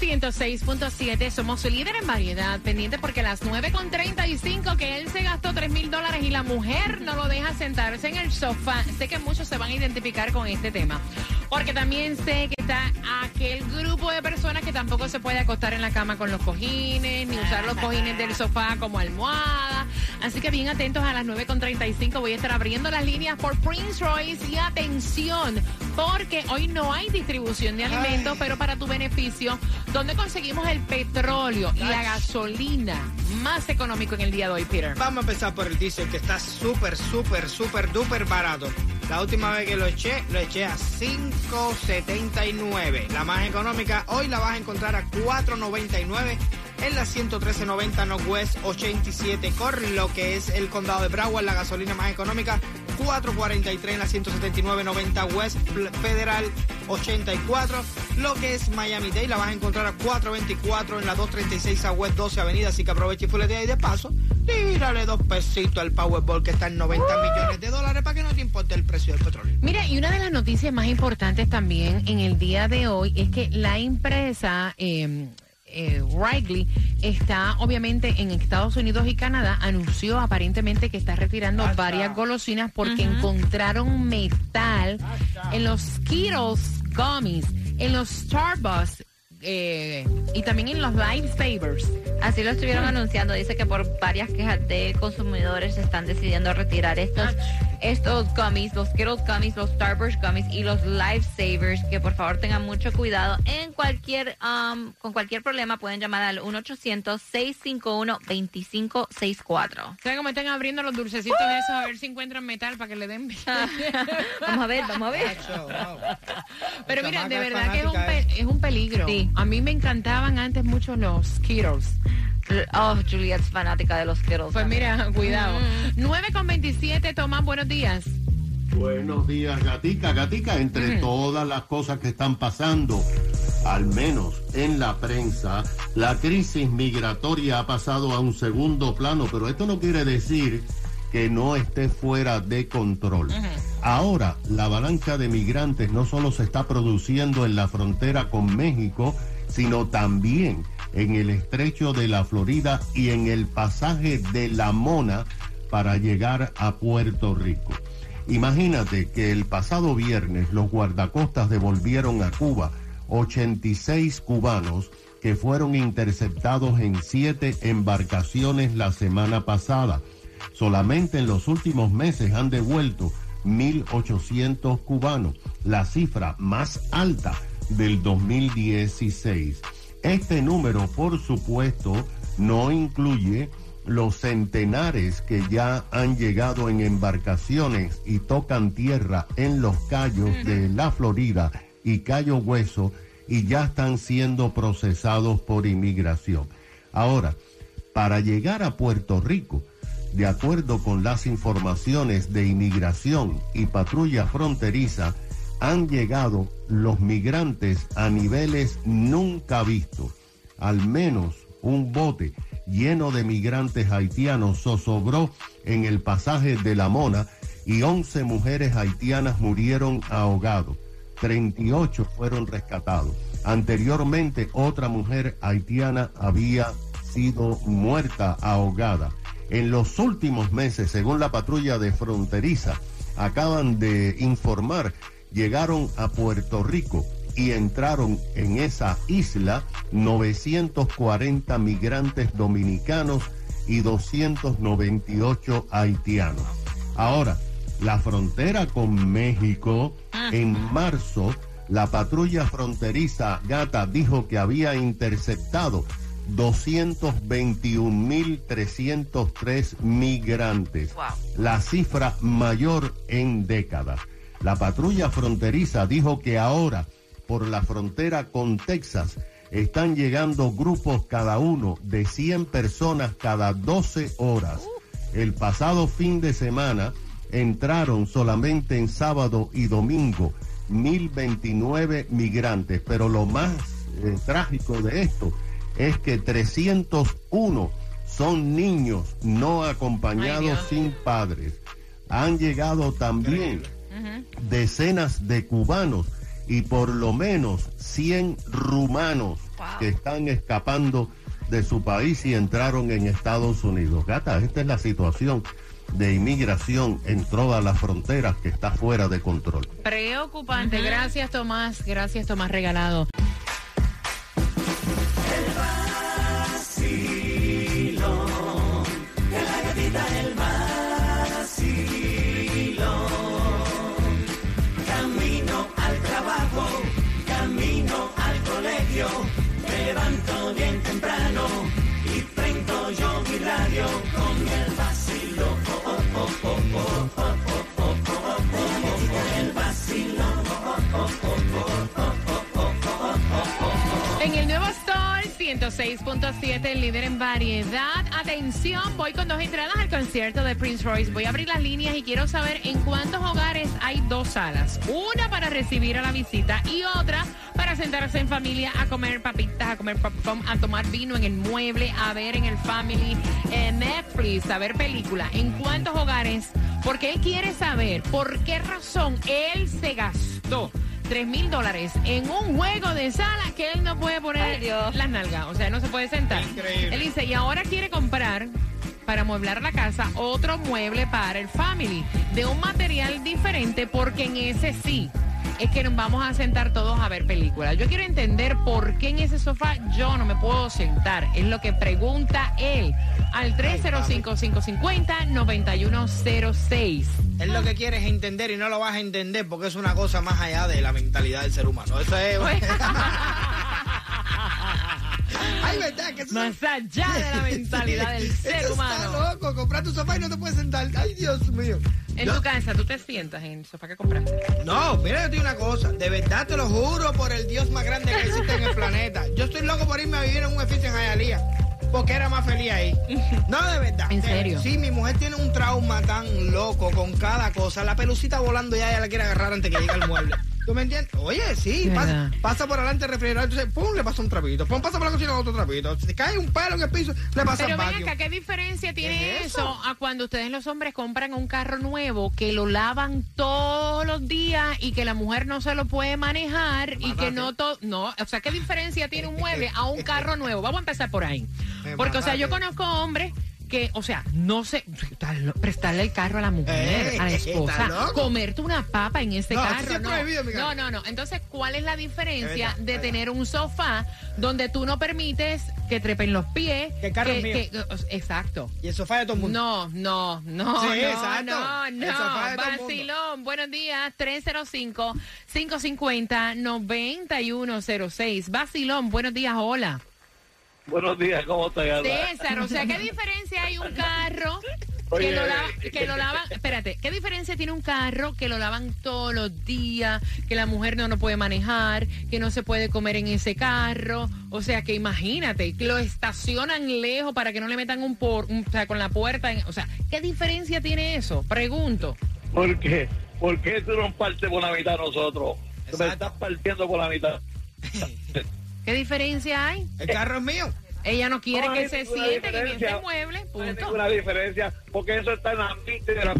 Nuevo Sol 106.7 somos su líder en variedad, pendiente porque a las 9.35 que él se gastó 3 mil dólares y la mujer no lo deja sentarse en el sofá. Sé que muchos se van a identificar con este tema, porque también sé que está aquel grupo de personas que tampoco se puede acostar en la cama con los cojines, ni usar los cojines del sofá como almohada. Así que bien atentos a las 9.35 voy a estar abriendo las líneas por Prince Royce y atención, porque hoy no hay distribución de alimentos, pero para tu beneficio, ¿dónde conseguimos el petróleo y la gasolina más económico en el día de hoy, Peter? Vamos a empezar por el diésel que está súper, súper, súper, duper barato. La última vez que lo eché, lo eché a 5.79. La más económica, hoy la vas a encontrar a 4.99 en la 113.90 Northwest 87 Core, lo que es el condado de Broward, la gasolina más económica, 4.43 en la 179.90 West Federal 84, lo que es Miami Dade, la vas a encontrar a 4.24 en la 236 a West 12 Avenida, así que aprovecha y fuletea y de paso, tírale dos pesitos al Powerball que está en 90 millones de dólares para que no te importe el precio del petróleo. Mira, y una de las noticias más importantes también en el día de hoy es que la empresa eh, eh, Wrigley está obviamente en Estados Unidos y Canadá, anunció aparentemente que está retirando varias golosinas porque encontraron metal en los Skittles gummies, en los Starbucks eh, y también en los Lifesavers. Así lo estuvieron anunciando. Dice que por varias quejas de consumidores están decidiendo retirar estos, estos gummies, los Skittles gummies, los Starburst gummies y los Lifesavers. Que por favor tengan mucho cuidado. En cualquier, um, con cualquier problema pueden llamar al 1-800-651-2564. ¿Saben cómo están abriendo los dulcecitos esos a ver si encuentran metal para que le den? vamos a ver, vamos a ver. Pero mira, de verdad que es un, pe- es un peligro. Sí. A mí me encantaban antes mucho los Skittles. Oh, Juliet es fanática de los Skittles. Pues mira, cuidado. 9 con 27, Tomás, buenos días. Buenos días, Gatica. Gatica, entre todas las cosas que están pasando, al menos en la prensa, la crisis migratoria ha pasado a un segundo plano, pero esto no quiere decir que no esté fuera de control. Ahora, la avalancha de migrantes no solo se está produciendo en la frontera con México, sino también en el estrecho de la Florida y en el pasaje de la Mona para llegar a Puerto Rico. Imagínate que el pasado viernes los guardacostas devolvieron a Cuba 86 cubanos que fueron interceptados en siete embarcaciones la semana pasada. Solamente en los últimos meses han devuelto 1.800 cubanos, la cifra más alta del 2016. Este número, por supuesto, no incluye los centenares que ya han llegado en embarcaciones y tocan tierra en los callos de la Florida y Cayo Hueso y ya están siendo procesados por inmigración. Ahora, para llegar a Puerto Rico, de acuerdo con las informaciones de inmigración y patrulla fronteriza, han llegado los migrantes a niveles nunca vistos. Al menos un bote lleno de migrantes haitianos zozobró en el pasaje de la Mona y 11 mujeres haitianas murieron ahogados. 38 fueron rescatados. Anteriormente otra mujer haitiana había sido muerta ahogada. En los últimos meses, según la patrulla de fronteriza, acaban de informar, llegaron a Puerto Rico y entraron en esa isla 940 migrantes dominicanos y 298 haitianos. Ahora, la frontera con México, en marzo, la patrulla fronteriza Gata dijo que había interceptado 221.303 migrantes, Wow. la cifra mayor en décadas. La patrulla fronteriza dijo que ahora, por la frontera con Texas, están llegando grupos cada uno de 100 personas cada 12 horas. El pasado fin de semana entraron solamente en sábado y domingo 1029 migrantes, pero lo más eh, trágico de esto es que 301 son niños no acompañados sin padres. Han llegado también decenas de cubanos y por lo menos 100 rumanos que están escapando de su país y entraron en Estados Unidos. Gata, esta es la situación de inmigración en todas las fronteras que está fuera de control. Preocupante. Gracias, Tomás. Gracias, Tomás Regalado. En el nuevo Sol 106.7, el líder en variedad. Atención, voy con dos entradas al concierto de Prince Royce. Voy a abrir las líneas y quiero saber en cuántos hogares hay dos salas. Una para recibir a la visita y otra para sentarse en familia a comer papitas, a comer popcorn, a tomar vino en el mueble, a ver en el family, en Netflix, a ver película. ¿En cuántos hogares? Porque él quiere saber por qué razón él se gastó 3 mil dólares en un juego de sala que él no puede poner Ay, Dios. las nalgas, o sea, no se puede sentar. Increíble. Él dice, y ahora quiere comprar para mueblar la casa otro mueble para el family de un material diferente porque en ese sí es que nos vamos a sentar todos a ver películas. Yo quiero entender por qué en ese sofá yo no me puedo sentar. Es lo que pregunta él al 305-550-9106. Él lo que quiere es entender y no lo vas a entender porque es una cosa más allá de la mentalidad del ser humano. Eso es. Ay, verdad que eso Más allá de la mentalidad del ser humano. Está loco, comprar tu sofá y no te puedes sentar. Ay, Dios mío. En tu casa, tú te sientas en el sofá que compraste. No, mira, yo te digo una cosa. De verdad te lo juro por el Dios más grande que existe en el planeta. Yo estoy loco por irme a vivir en un edificio en Hialeah. Porque era más feliz ahí. No, de verdad. ¿En serio? Sí, mi mujer tiene un trauma tan loco con cada cosa. La pelucita volando ya ella la quiere agarrar antes que llegue al mueble. ¿Tú me entiendes? Oye, sí, pasa, pasa por adelante el refrigerador, entonces, pum, le pasa un trapito. Pum, pasa por la cocina otro trapito. Si cae un pelo en el piso, le pasa Pero ven acá, ¿qué diferencia tiene ¿Qué es eso? eso? a cuando ustedes los hombres compran un carro nuevo que lo lavan todos los días y que la mujer no se lo puede manejar y que no todo... No, o sea, ¿qué diferencia tiene un mueble a un carro nuevo? Vamos a empezar por ahí. Porque, o sea, yo conozco hombres que, o sea, no sé, prestarle el carro a la mujer, Eh, a la ¿estás esposa, comerte una papa en ese No, carro. no. prohibido, no, no, no. Entonces, ¿cuál es la diferencia verdad, de tener un sofá donde tú no permites que trepen los pies? Que el carro es mío. que- exacto. Y el sofá de todo el mundo. No, no, no, Sí, no, exacto. no, El no. sofá de todo el mundo. Vacilón, buenos días, 305-550-9106. Vacilón, buenos días, hola. Buenos días, ¿cómo estás? César, o sea, ¿qué diferencia hay un carro que lo, lava- eh, que lo lavan? Espérate, ¿qué diferencia tiene un carro que lo lavan todos los días, que la mujer no lo puede manejar, que no se puede comer en ese carro? O sea, que imagínate, que lo estacionan lejos para que no le metan un por, un- o sea, con la puerta. en- o sea, ¿qué diferencia tiene eso? Pregunto. ¿Por qué? ¿Por qué tú no partes por la mitad nosotros? Tú me estás partiendo por la mitad. ¿Qué diferencia hay? El carro es mío. Ella no quiere No que se siente en diferencia. ese mueble, No hay punto. ninguna diferencia, porque eso está en la mente de la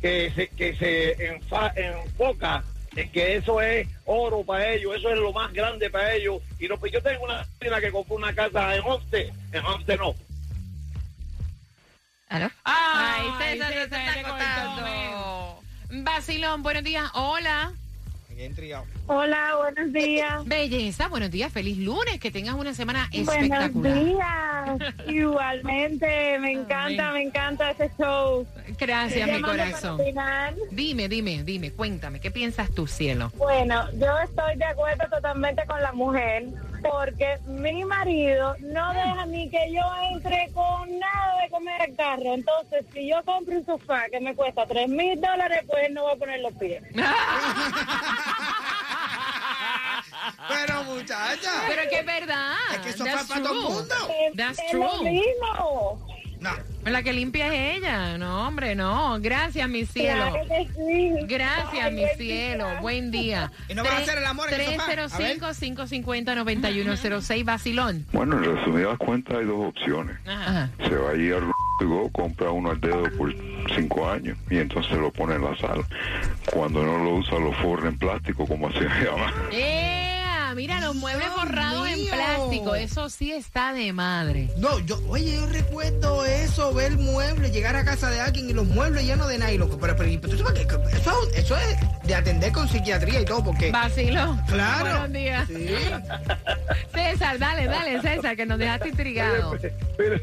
que se, que se enfa- enfoca en que eso es oro para ellos, eso es lo más grande para ellos. Y no, pues yo tengo una vecina que compró una casa en Homestead, en Homestead no. ¿Aló? Ay, Ay, César, se está cortando. Vacilón, buenos días, hola. Hola, buenos días. Belleza, buenos días, feliz lunes, que tengas una semana Buenos espectacular. días. Igualmente, me encanta, me encanta ese show. Gracias, mi corazón. Dime, dime, dime, cuéntame, ¿qué piensas tú, cielo? Bueno, yo estoy de acuerdo totalmente con la mujer porque mi marido no deja ni que yo entre con nada de comer al carro. Entonces, si yo compro un sofá que me cuesta tres mil dólares, pues él no va a poner los pies. Pero muchacha. Pero es que es verdad. Es que eso That's fue para todo el mundo. That's es lo true. mismo. No. La que limpia es ella. No, hombre, no. Gracias, mi cielo. Claro que sí. Gracias, mi cielo. Buen día. ¿Y no vas a hacer el amor en el sofá? A ver. 305-550-9106, Basilón. Bueno, en resumidas cuentas hay dos opciones. Ajá. Se va allí al Go, compra uno al dedo por cinco años y entonces lo pone en la sala. Cuando no lo usa, lo forra en plástico, como se llama. ¡Ea! Los muebles Dios forrados en plástico. Eso sí está de madre. No, yo, oye, yo recuerdo eso, ver muebles, llegar a casa de alguien y los muebles llenos de nylon. Pero, pero, pero tú sabes que eso, eso es de atender con psiquiatría y todo, porque. Vacilo. Claro. Buenos días. Sí. César, dale, dale, César, que nos dejaste intrigado. Pero,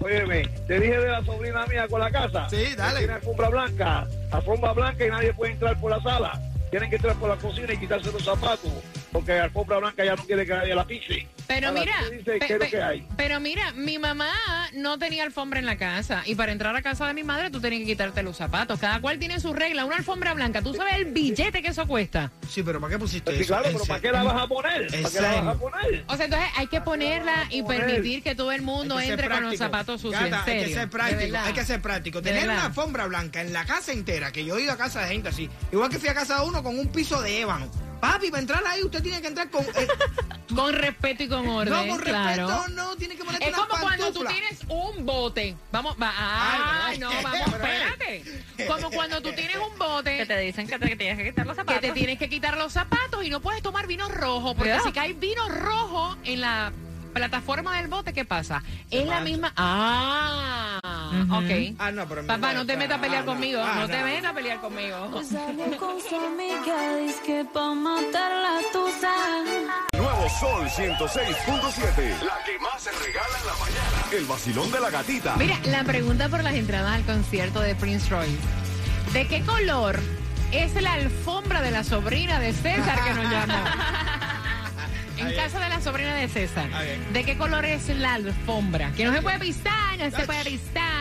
óyeme, te dije de la sobrina mía con la casa. Sí, dale. Tiene alfombra blanca, alfombra blanca y nadie puede entrar por la sala. Tienen que entrar por la cocina y quitarse los zapatos, porque alfombra blanca ya no quiere que nadie la pise. Pero Ahora, mira, pero mira, mi mamá no tenía alfombra en la casa y para entrar a casa de mi madre tú tenías que quitarte los zapatos. Cada cual tiene su regla. Una alfombra blanca, ¿tú sabes el billete que eso cuesta? Sí, pero ¿para qué pusiste Sí, eso? claro, pero ¿para qué la vas a poner? ¿Para qué la vas a poner? O sea, entonces hay que ponerla y permitir que todo el mundo entre con los zapatos sucios. Gata, en serio. Hay que ser práctico, hay que ser práctico. De Tener una alfombra blanca en la casa entera, que yo he ido a casa de gente así, igual que fui a casa de uno con un piso de ébano. Papi, para entrar ahí usted tiene que entrar con... eh, Con respeto y con orden. no, con claro. respeto, no, tiene que ponerte Es como cuando tú tienes un bote. Vamos, va, ah, Ay, no, vamos, espérate. Como cuando tú tienes un bote Que te dicen que te tienes que quitar los que zapatos. te tienes que quitar los zapatos y no puedes tomar vino rojo, porque si cae vino rojo en la plataforma del bote, ¿qué pasa? es la misma... Ah, Ok. Ah, no, pero... Papá, no te metas a pelear Ah, conmigo, ah, no te metas a pelear conmigo. Salió con su amiga, dice que pa' matar la tusa. Nuevo Sol 106.7. La que más se regala en la mañana. El vacilón de la gatita. Mira, la pregunta por las entradas al concierto de Prince Royce. ¿De qué color es la alfombra de la sobrina de César que nos llamó? En casa de la sobrina de César. ¿De qué color es la alfombra? Que no se puede pisar, no se puede pisar.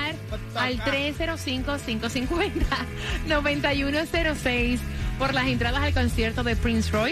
Al 305-550-9106 por las entradas al concierto de Prince Royce.